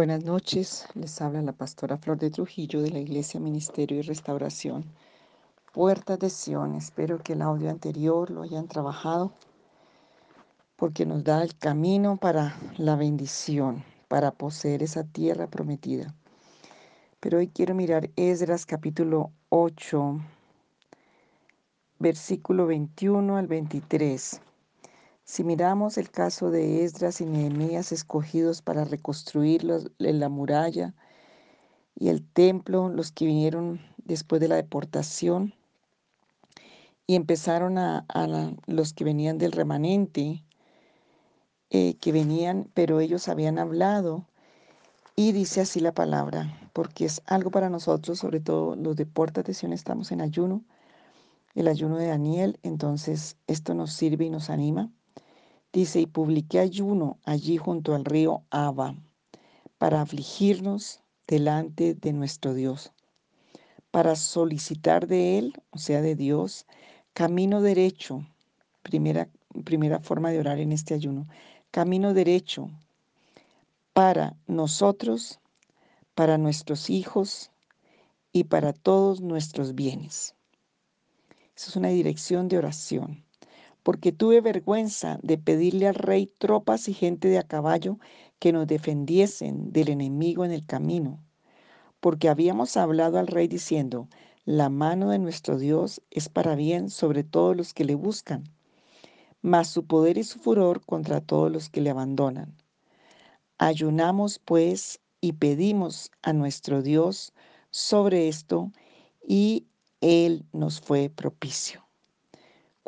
Buenas noches, les habla la pastora Flor de Trujillo de la Iglesia Ministerio y Restauración. Puertas de Sion, espero que el audio anterior lo hayan trabajado porque nos da el camino para la bendición, para poseer esa tierra prometida. Pero hoy quiero mirar Esdras capítulo 8, versículo 21 al 23. Si miramos el caso de Esdras y Nehemías escogidos para reconstruir la muralla y el templo, los que vinieron después de la deportación y empezaron a, los que venían del remanente, eh, que venían, pero ellos habían hablado y dice así la palabra, porque es algo para nosotros, sobre todo los de estamos en ayuno, el ayuno de Daniel, entonces esto nos sirve y nos anima. Dice, y publiqué ayuno allí junto al río Abba para afligirnos delante de nuestro Dios, para solicitar de Él, o sea, de Dios, camino derecho. Primera, primera forma de orar en este ayuno. Camino derecho para nosotros, para nuestros hijos y para todos nuestros bienes. Esa es una dirección de oración porque tuve vergüenza de pedirle al rey tropas y gente de a caballo que nos defendiesen del enemigo en el camino, porque habíamos hablado al rey diciendo, la mano de nuestro Dios es para bien sobre todos los que le buscan, mas su poder y su furor contra todos los que le abandonan. Ayunamos pues y pedimos a nuestro Dios sobre esto, y Él nos fue propicio.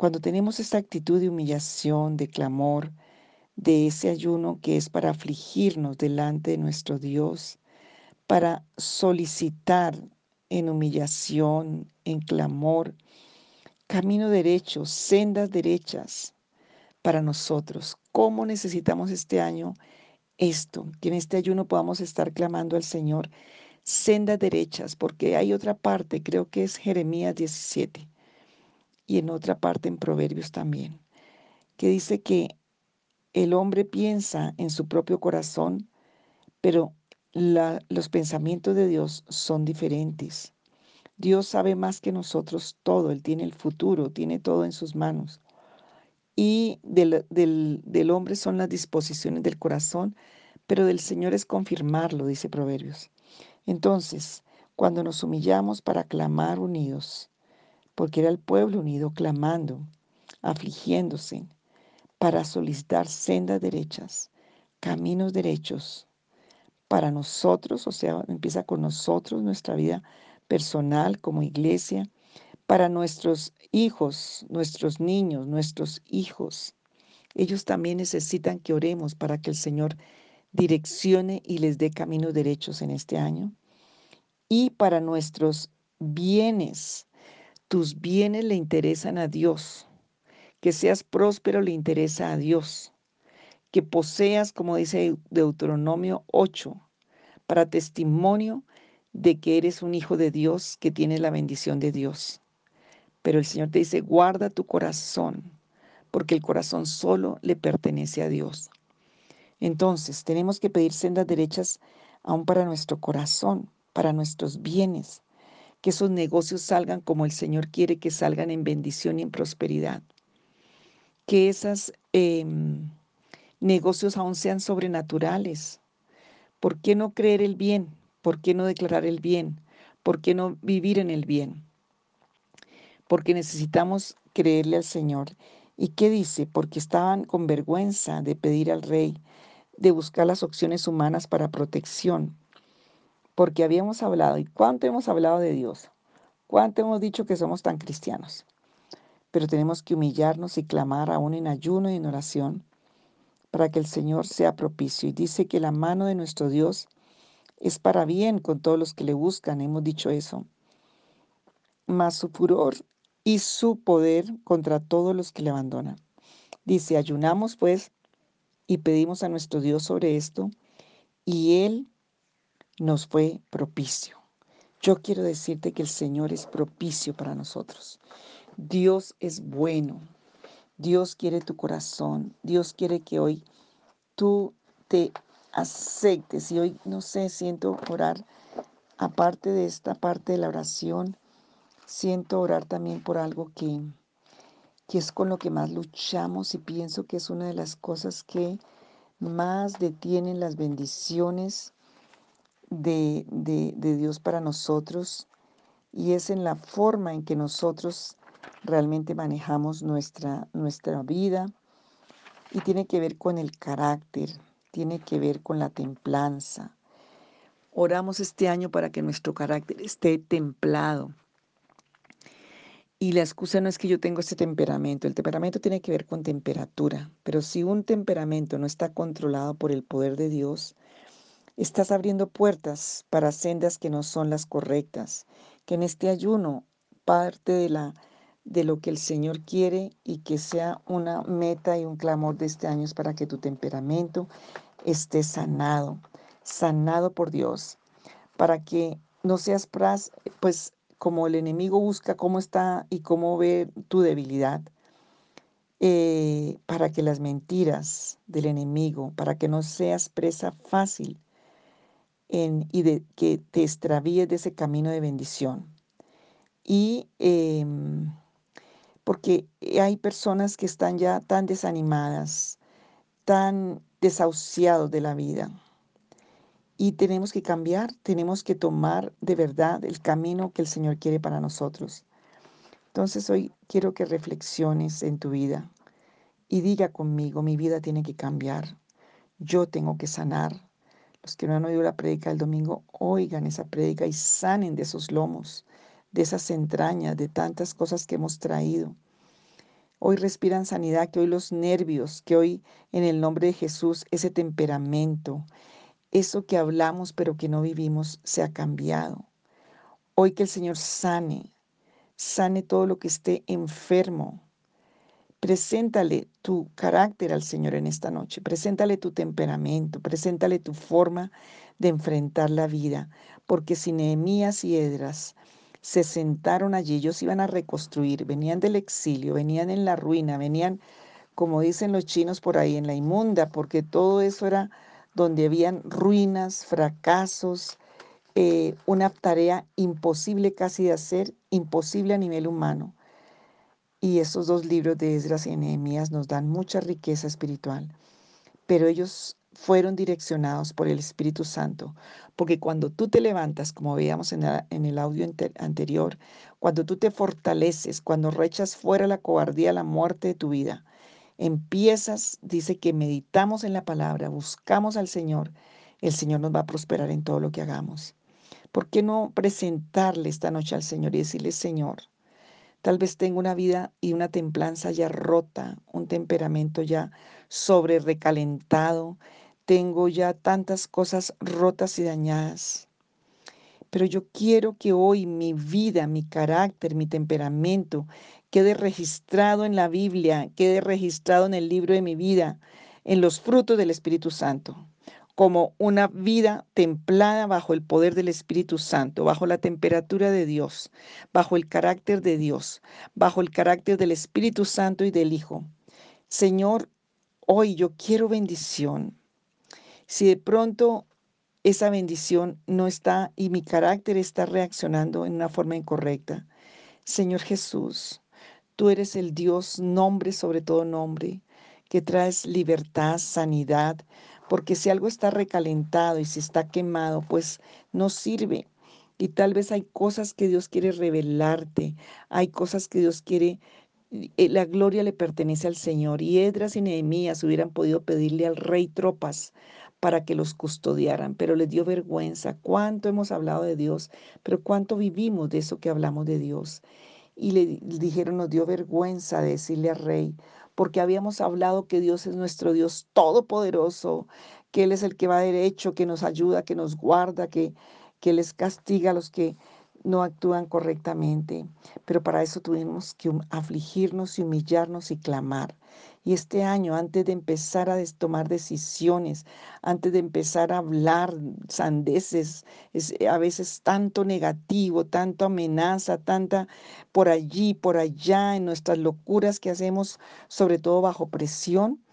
Cuando tenemos esta actitud de humillación, de clamor, de ese ayuno que es para afligirnos delante de nuestro Dios, para solicitar en humillación, en clamor, camino derecho, sendas derechas para nosotros. ¿Cómo necesitamos este año esto? Que en este ayuno podamos estar clamando al Señor sendas derechas, porque hay otra parte, creo que es Jeremías 17 y en otra parte en Proverbios también, que dice que el hombre piensa en su propio corazón, pero los pensamientos de Dios son diferentes. Dios sabe más que nosotros todo, Él tiene el futuro, tiene todo en sus manos. Y del, del hombre son las disposiciones del corazón, pero del Señor es confirmarlo, dice Proverbios. Entonces, cuando nos humillamos para clamar unidos, porque era el pueblo unido clamando, afligiéndose, para solicitar sendas derechas, caminos derechos para nosotros, o sea, empieza con nosotros, nuestra vida personal como iglesia, para nuestros hijos, nuestros niños, nuestros hijos. Ellos también necesitan que oremos para que el Señor direccione y les dé caminos derechos en este año. Y para nuestros bienes, tus bienes le interesan a Dios, que seas próspero le interesa a Dios, que poseas, como dice Deuteronomio 8, para testimonio de que eres un hijo de Dios, que tiene la bendición de Dios. Pero el Señor te dice, guarda tu corazón, porque el corazón solo le pertenece a Dios. Entonces, tenemos que pedir sendas derechas aún para nuestro corazón, para nuestros bienes, que esos negocios salgan como el Señor quiere que salgan en bendición y en prosperidad. Que esos em, negocios aún sean sobrenaturales. ¿Por qué no creer el bien? ¿Por qué no declarar el bien? ¿Por qué no vivir en el bien? Porque necesitamos creerle al Señor. ¿Y qué dice? Porque estaban con vergüenza de pedir al rey, de buscar las opciones humanas para protección, porque habíamos hablado, y cuánto hemos hablado de Dios, cuánto hemos dicho que somos tan cristianos, pero tenemos que humillarnos y clamar aún en ayuno y en oración para que el Señor sea propicio. Y dice que la mano de nuestro Dios es para bien con todos los que le buscan, hemos dicho eso, mas su furor y su poder contra todos los que le abandonan. Dice, ayunamos pues y pedimos a nuestro Dios sobre esto, y Él nos fue propicio. Yo quiero decirte que el Señor es propicio para nosotros. Dios es bueno. Dios quiere tu corazón. Dios quiere que hoy tú te aceptes. Y hoy, no sé, siento orar, aparte de esta parte de la oración, siento orar también por algo que, que es con lo que más luchamos y pienso que es una de las cosas que más detienen las bendiciones de, de, Dios para nosotros y es en la forma en que nosotros realmente manejamos nuestra, nuestra vida y tiene que ver con el carácter, tiene que ver con la templanza. Oramos este año para que nuestro carácter esté templado. Y la excusa no es que yo tengo ese temperamento, el temperamento tiene que ver con temperatura, pero si un temperamento no está controlado por el poder de Dios, estás abriendo puertas para sendas que no son las correctas, que en este ayuno parte de la de lo que el Señor quiere y que sea una meta y un clamor de este año es para que tu temperamento esté sanado, sanado por Dios, para que no seas pues como el enemigo busca cómo está y cómo ve tu debilidad, eh, para que las mentiras del enemigo, para que no seas presa fácil y que te extravíes de ese camino de bendición. Y em, porque hay personas que están ya tan desanimadas, tan desahuciados de la vida. Y tenemos que cambiar, tenemos que tomar de verdad el camino que el Señor quiere para nosotros. Entonces hoy quiero que reflexiones en tu vida y diga conmigo, mi vida tiene que cambiar, yo tengo que sanar. Los que no han oído la prédica del domingo, oigan esa prédica y sanen de esos lomos, de esas entrañas, de tantas cosas que hemos traído. Hoy respiran sanidad, que hoy los nervios, que hoy en el nombre de Jesús ese temperamento, eso que hablamos pero que no vivimos, se ha cambiado. Hoy que el Señor sane, sane todo lo que esté enfermo, Preséntale tu carácter al Señor en esta noche, preséntale tu temperamento, preséntale tu forma de enfrentar la vida, porque si Nehemías y Edras se sentaron allí, ellos iban a reconstruir, venían del exilio, venían en la ruina, venían, como dicen los chinos por ahí, en la inmunda, porque todo eso era donde habían ruinas, fracasos, eh, una tarea imposible casi de hacer, imposible a nivel humano. Y estos dos libros de Esdras y Nehemías nos dan mucha riqueza espiritual, pero ellos fueron direccionados por el Espíritu Santo, porque cuando tú te levantas, como veíamos en, el audio anterior, cuando tú te fortaleces, cuando rechas fuera la cobardía, la muerte de tu vida, empiezas, dice que meditamos en la palabra, buscamos al Señor, el Señor nos va a prosperar en todo lo que hagamos. ¿Por qué no presentarle esta noche al Señor y decirle, Señor, Tal vez tengo una vida y una templanza ya rota, un temperamento ya sobre recalentado, tengo ya tantas cosas rotas y dañadas. Pero yo quiero que hoy mi vida, mi carácter, mi temperamento quede registrado en la Biblia, quede registrado en el libro de mi vida, en los frutos del Espíritu Santo como una vida templada bajo el poder del Espíritu Santo, bajo la temperatura de Dios, bajo el carácter de Dios, bajo el carácter del Espíritu Santo y del Hijo. Señor, hoy yo quiero bendición. Si de pronto esa bendición no está y mi carácter está reaccionando en una forma incorrecta, Señor Jesús, tú eres el Dios, nombre sobre todo nombre, que traes libertad, sanidad, porque si algo está recalentado y si está quemado, pues no sirve. Y tal vez hay cosas que Dios quiere revelarte, hay cosas que Dios quiere eh, la gloria le pertenece al Señor. Y Edras y Nehemías hubieran podido pedirle al rey tropas para que los custodiaran, pero les dio vergüenza. Cuánto hemos hablado de Dios, pero cuánto vivimos de eso que hablamos de Dios. Y le dijeron, nos dio vergüenza decirle al rey, porque habíamos hablado que Dios es nuestro Dios todopoderoso, que Él es el que va derecho, que nos ayuda, que nos guarda, que, que les castiga a los que no actúan correctamente. Pero para eso tuvimos que afligirnos y humillarnos y clamar. Y este año, antes de empezar a tomar decisiones, antes de empezar a hablar sandeces, es a veces tanto negativo, tanto amenaza, tanta por allí, por allá, en nuestras locuras que hacemos, sobre todo bajo presión,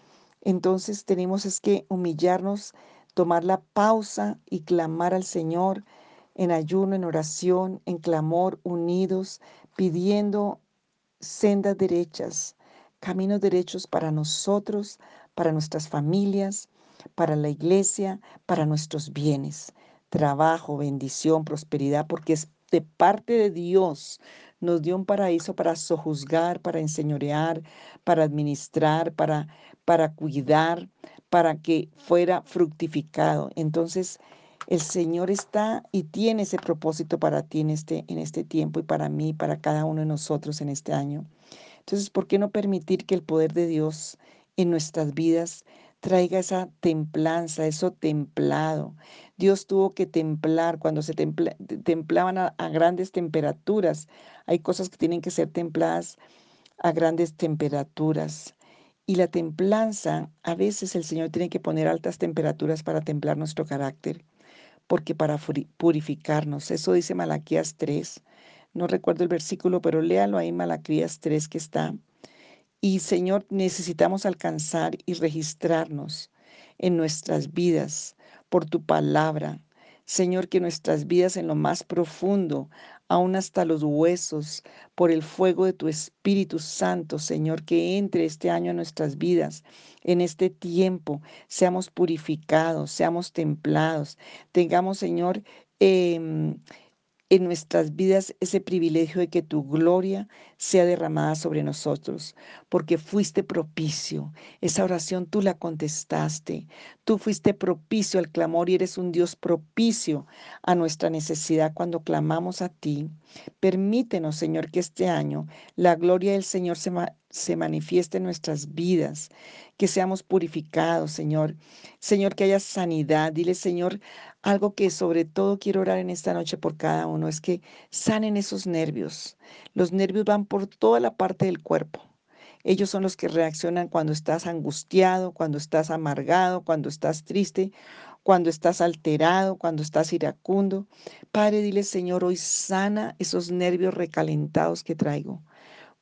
entonces tenemos es que humillarnos tomar la pausa y clamar al Señor en ayuno, en oración, en clamor, unidos, pidiendo sendas derechas, caminos derechos para nosotros, para nuestras familias, para la iglesia, para nuestros bienes, trabajo, bendición, prosperidad, porque es de parte de Dios. Nos dio un paraíso para sojuzgar, para enseñorear, para administrar, para, para cuidar, para que fuera fructificado. Entonces, el Señor está y tiene ese propósito para ti en este, en este tiempo y para mí, para cada uno de nosotros en este año. Entonces, ¿por qué no permitir que el poder de Dios en nuestras vidas traiga esa templanza, eso templado? Dios tuvo que templar cuando se templaban a, grandes temperaturas. Hay cosas que tienen que ser templadas a grandes temperaturas. Y la templanza, a veces el Señor tiene que poner altas temperaturas para templar nuestro carácter, porque para purificarnos, eso dice Malaquías 3, no recuerdo el versículo, pero léalo ahí, Malaquías 3 que está. Y Señor, necesitamos alcanzar y registrarnos en nuestras vidas por tu palabra. Señor, que nuestras vidas en lo más profundo aún hasta los huesos, por el fuego de tu Espíritu Santo, Señor, que entre este año en nuestras vidas, en este tiempo, seamos purificados, seamos templados, tengamos, Señor, eh, en nuestras vidas ese privilegio de que tu gloria sea derramada sobre nosotros, porque fuiste propicio. Esa oración tú la contestaste. Tú fuiste propicio al clamor y eres un Dios propicio a nuestra necesidad cuando clamamos a ti. Permítenos, Señor, que este año la gloria del Señor se, se manifieste en nuestras vidas, que seamos purificados, Señor. Señor, que haya sanidad. Dile, Señor, algo que sobre todo quiero orar en esta noche por cada uno es que sanen esos nervios. Los nervios van por toda la parte del cuerpo. Ellos son los que reaccionan cuando estás angustiado, cuando estás amargado, cuando estás triste, cuando estás alterado, cuando estás iracundo. Padre, dile, Señor, hoy sana esos nervios recalentados que traigo,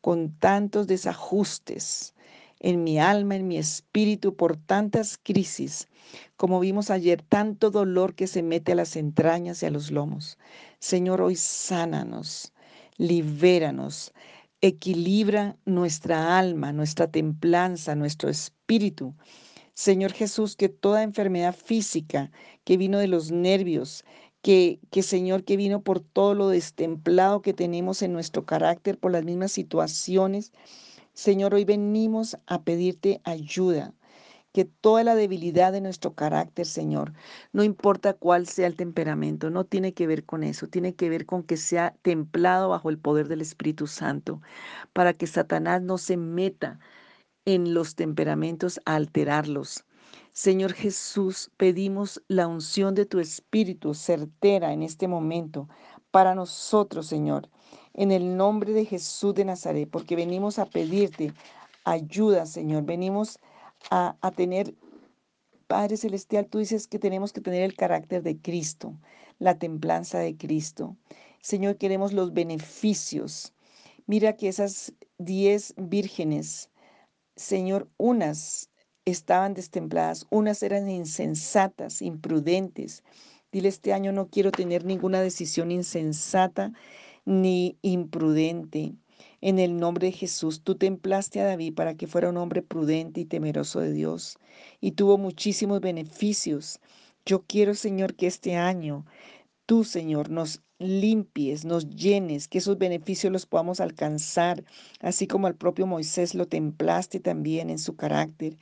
con tantos desajustes en mi alma, en mi espíritu, por tantas crisis, como vimos ayer, tanto dolor que se mete a las entrañas y a los lomos. Señor, hoy sánanos, libéranos, equilibra nuestra alma, nuestra templanza, nuestro espíritu. Señor Jesús, que toda enfermedad física que vino de los nervios, que, que, Señor, que vino por todo lo destemplado que tenemos en nuestro carácter, por las mismas situaciones, Señor, hoy venimos a pedirte ayuda, que toda la debilidad de nuestro carácter, Señor, no importa cuál sea el temperamento, no tiene que ver con eso, tiene que ver con que sea templado bajo el poder del Espíritu Santo, para que Satanás no se meta en los temperamentos a alterarlos. Señor Jesús, pedimos la unción de tu Espíritu certera en este momento para nosotros, Señor en el nombre de Jesús de Nazaret, porque venimos a pedirte ayuda, Señor. Venimos a, a tener, Padre Celestial, tú dices que tenemos que tener el carácter de Cristo, la templanza de Cristo. Señor, queremos los beneficios. Mira que esas diez vírgenes, Señor, unas estaban destempladas, unas eran insensatas, imprudentes. Dile, este año no quiero tener ninguna decisión insensata ni imprudente. En el nombre de Jesús, tú templaste a David para que fuera un hombre prudente y temeroso de Dios y tuvo muchísimos beneficios. Yo quiero, Señor, que este año tú, Señor, nos limpies, nos llenes, que esos beneficios los podamos alcanzar, así como al propio Moisés lo templaste también en su carácter.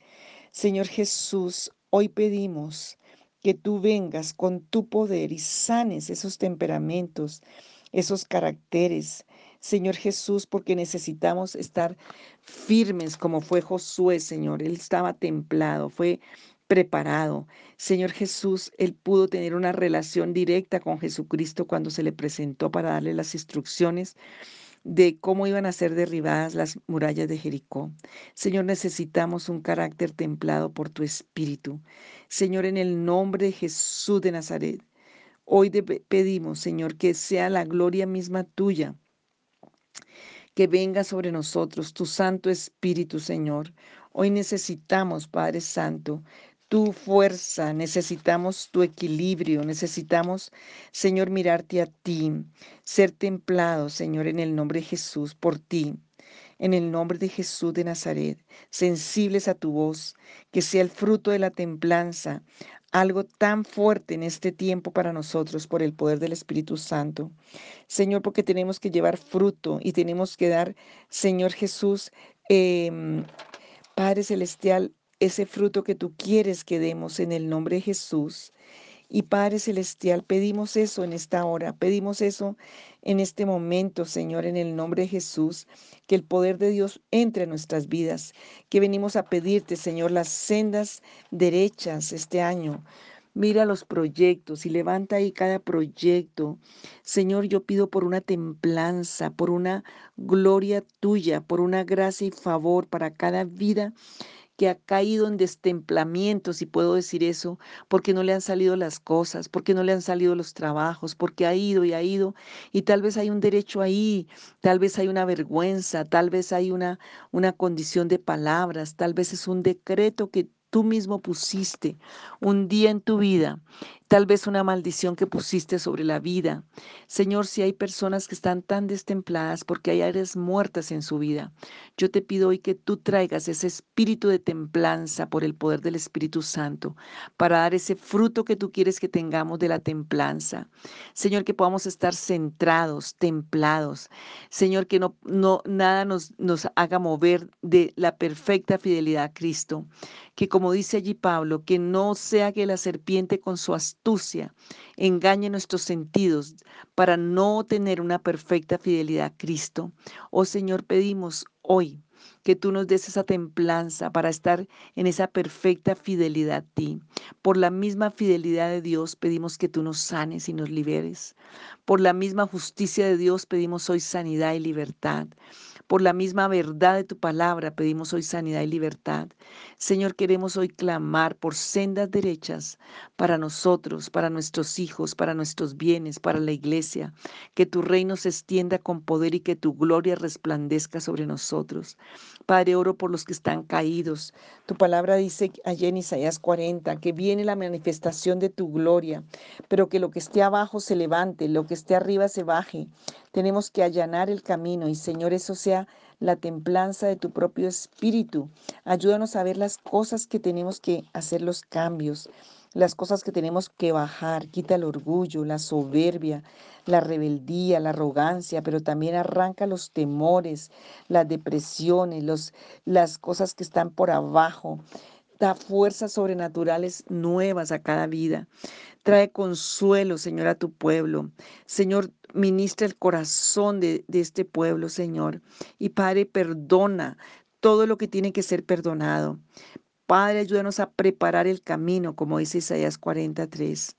Señor Jesús, hoy pedimos que tú vengas con tu poder y sanes esos temperamentos, esos caracteres, Señor Jesús, porque necesitamos estar firmes como fue Josué, Señor. Él estaba templado, fue preparado. Señor Jesús, él pudo tener una relación directa con Jesucristo cuando se le presentó para darle las instrucciones de cómo iban a ser derribadas las murallas de Jericó. Señor, necesitamos un carácter templado por tu Espíritu. Señor, en el nombre de Jesús de Nazaret, Hoy te pedimos, Señor, que sea la gloria misma tuya, que venga sobre nosotros tu Santo Espíritu, Señor. Hoy necesitamos, Padre Santo, tu fuerza, necesitamos tu equilibrio, necesitamos, Señor, mirarte a ti, ser templados, Señor, en el nombre de Jesús, por ti. En el nombre de Jesús de Nazaret, sensibles a tu voz, que sea el fruto de la templanza, algo tan fuerte en este tiempo para nosotros por el poder del Espíritu Santo. Señor, porque tenemos que llevar fruto y tenemos que dar, Señor Jesús, em, Padre Celestial, ese fruto que tú quieres que demos en el nombre de Jesús. Y Padre Celestial, pedimos eso en esta hora, pedimos eso en este momento, Señor, en el nombre de Jesús, que el poder de Dios entre en nuestras vidas, que venimos a pedirte, Señor, las sendas derechas este año. Mira los proyectos y levanta ahí cada proyecto. Señor, yo pido por una templanza, por una gloria tuya, por una gracia y favor para cada vida que ha caído en destemplamiento, si puedo decir eso, porque no le han salido las cosas, porque no le han salido los trabajos, porque ha ido y ha ido, y tal vez hay un derecho ahí, tal vez hay una vergüenza, tal vez hay una, una condición de palabras, tal vez es un decreto que tú mismo pusiste un día en tu vida, tal vez una maldición que pusiste sobre la vida. Señor, si hay personas que están tan destempladas porque hay áreas muertas en su vida, yo te pido hoy que tú traigas ese espíritu de templanza por el poder del Espíritu Santo para dar ese fruto que tú quieres que tengamos de la templanza. Señor, que podamos estar centrados, templados. Señor, que no, no nada nos, nos haga mover de la perfecta fidelidad a Cristo que como dice allí Pablo, que no sea que la serpiente con su astucia engañe nuestros sentidos para no tener una perfecta fidelidad a Cristo. Oh Señor, pedimos hoy que tú nos des esa templanza para estar en esa perfecta fidelidad a ti. Por la misma fidelidad de Dios pedimos que tú nos sanes y nos liberes. Por la misma justicia de Dios pedimos hoy sanidad y libertad. Por la misma verdad de tu palabra pedimos hoy sanidad y libertad. Señor, queremos hoy clamar por sendas derechas para nosotros, para nuestros hijos, para nuestros bienes, para la iglesia. Que tu reino se extienda con poder y que tu gloria resplandezca sobre nosotros. Padre, oro por los que están caídos. Tu palabra dice allá en Isaías 40 que viene la manifestación de tu gloria, pero que lo que esté abajo se levante, lo que esté arriba se baje. Tenemos que allanar el camino y Señor, eso sea la templanza de tu propio espíritu. Ayúdanos a ver las cosas que tenemos que hacer los cambios, las cosas que tenemos que bajar. Quita el orgullo, la soberbia, la rebeldía, la arrogancia, pero también arranca los temores, las depresiones, los, las cosas que están por abajo. Da fuerzas sobrenaturales nuevas a cada vida. Trae consuelo, Señor, a tu pueblo. Señor, ministra el corazón de, este pueblo, Señor. Y Padre, perdona todo lo que tiene que ser perdonado. Padre, ayúdanos a preparar el camino, como dice Isaías 43.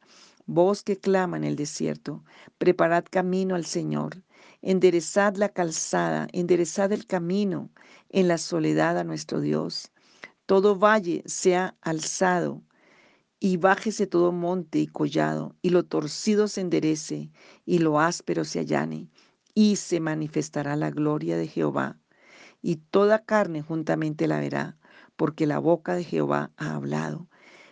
Vos que clama en el desierto, preparad camino al Señor, enderezad la calzada, enderezad el camino en la soledad a nuestro Dios. Todo valle sea alzado y bájese todo monte y collado, y lo torcido se enderece, y lo áspero se allane, y se manifestará la gloria de Jehová, y toda carne juntamente la verá, porque la boca de Jehová ha hablado.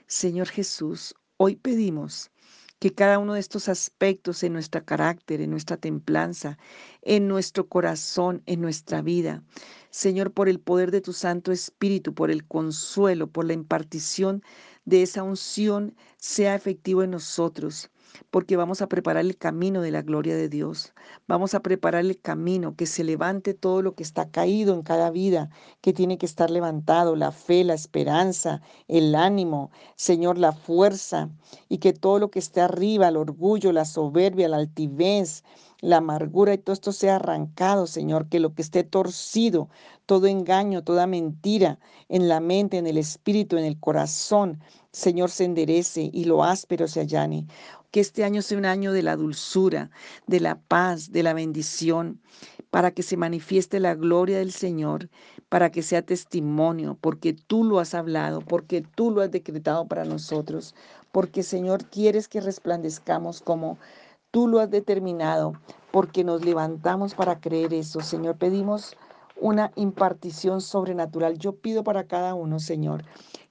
Señor Jesús, hoy pedimos que cada uno de estos aspectos en nuestro carácter, en nuestra templanza, en nuestro corazón, en nuestra vida, Señor, por el poder de tu Santo Espíritu, por el consuelo, por la impartición de esa unción sea efectivo en nosotros, porque vamos a preparar el camino de la gloria de Dios. Vamos a preparar el camino, que se levante todo lo que está caído en cada vida, que tiene que estar levantado, la fe, la esperanza, el ánimo, Señor, la fuerza, y que todo lo que esté arriba, el orgullo, la soberbia, la altivez, la amargura y todo esto sea arrancado, Señor, que lo que esté torcido, todo engaño, toda mentira en la mente, en el espíritu, en el corazón, Señor, se enderece y lo áspero se allane. Que este año sea un año de la dulzura, de la paz, de la bendición, para que se manifieste la gloria del Señor, para que sea testimonio, porque tú lo has hablado, porque tú lo has decretado para nosotros, porque Señor quieres que resplandezcamos como Tú lo has determinado porque nos levantamos para creer eso. Señor, pedimos una impartición sobrenatural. Yo pido para cada uno, Señor,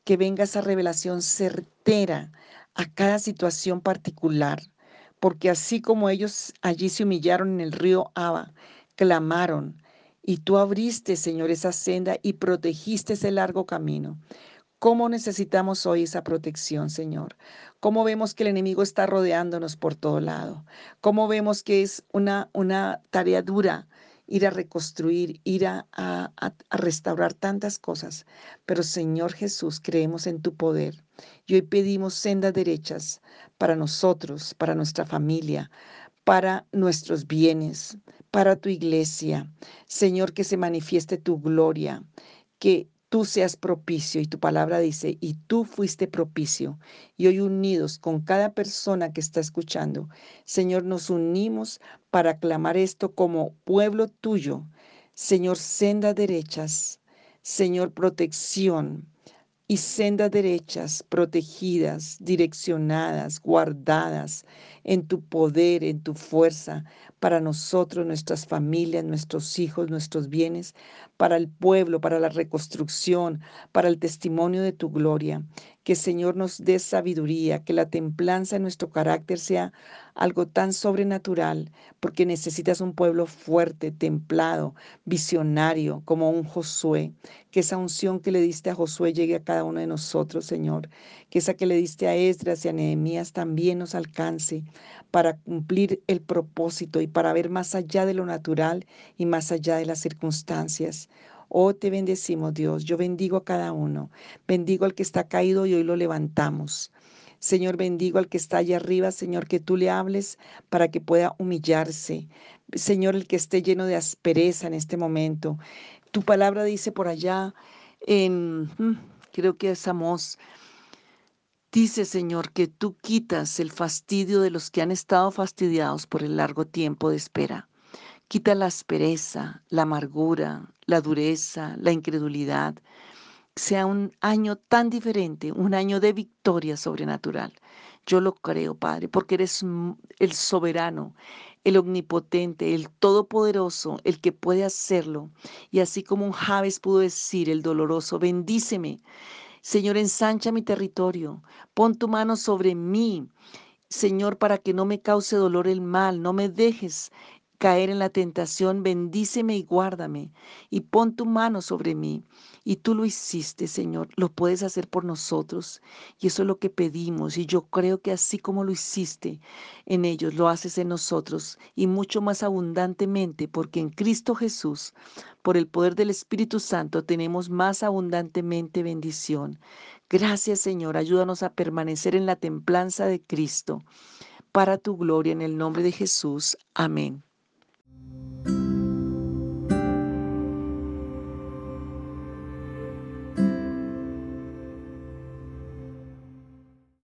que venga esa revelación certera a cada situación particular, porque así como ellos allí se humillaron en el río Aba, clamaron, y tú abriste, Señor, esa senda y protegiste ese largo camino. ¿Cómo necesitamos hoy esa protección, Señor? ¿Cómo vemos que el enemigo está rodeándonos por todo lado? ¿Cómo vemos que es una, una tarea dura ir a reconstruir, ir a, a, a, restaurar tantas cosas? Pero Señor Jesús, creemos en tu poder. Y hoy pedimos sendas derechas para nosotros, para nuestra familia, para nuestros bienes, para tu iglesia. Señor, que se manifieste tu gloria, que tú seas propicio. Y tu palabra dice, y tú fuiste propicio. Y hoy unidos con cada persona que está escuchando, Señor, nos unimos para clamar esto como pueblo tuyo. Señor, senda derechas. Señor, protección y sendas derechas, protegidas, direccionadas, guardadas en tu poder, en tu fuerza, para nosotros, nuestras familias, nuestros hijos, nuestros bienes, para el pueblo, para la reconstrucción, para el testimonio de tu gloria. Que Señor nos dé sabiduría, que la templanza en nuestro carácter sea algo tan sobrenatural, porque necesitas un pueblo fuerte, templado, visionario, como un Josué. Que esa unción que le diste a Josué llegue a cada uno de nosotros, Señor. Que esa que le diste a Esdras y a Nehemías también nos alcance para cumplir el propósito y para ver más allá de lo natural y más allá de las circunstancias. Oh, te bendecimos, Dios. Yo bendigo a cada uno. Bendigo al que está caído y hoy lo levantamos. Señor, bendigo al que está allá arriba, Señor, que tú le hables para que pueda humillarse. Señor, el que esté lleno de aspereza en este momento. Tu palabra dice por allá en, mm, creo que es Amós, dice Señor que tú quitas el fastidio de los que han estado fastidiados por el largo tiempo de espera. Quita la aspereza, la amargura, la dureza, la incredulidad. Sea un año tan diferente, un año de victoria sobrenatural. Yo lo creo, Padre, porque eres el soberano, el omnipotente, el todopoderoso, el que puede hacerlo. Y así como un Javes pudo decir, el doloroso, bendíceme. Señor, ensancha mi territorio, pon tu mano sobre mí. Señor, para que no me cause dolor el mal, no me dejes caer en la tentación, bendíceme y guárdame y pon tu mano sobre mí. Y tú lo hiciste, Señor, lo puedes hacer por nosotros. Y eso es lo que pedimos. Y yo creo que así como lo hiciste en ellos, lo haces en nosotros y mucho más abundantemente, porque en Cristo Jesús, por el poder del Espíritu Santo, tenemos más abundantemente bendición. Gracias, Señor. Ayúdanos a permanecer en la templanza de Cristo para tu gloria en el nombre de Jesús. Amén.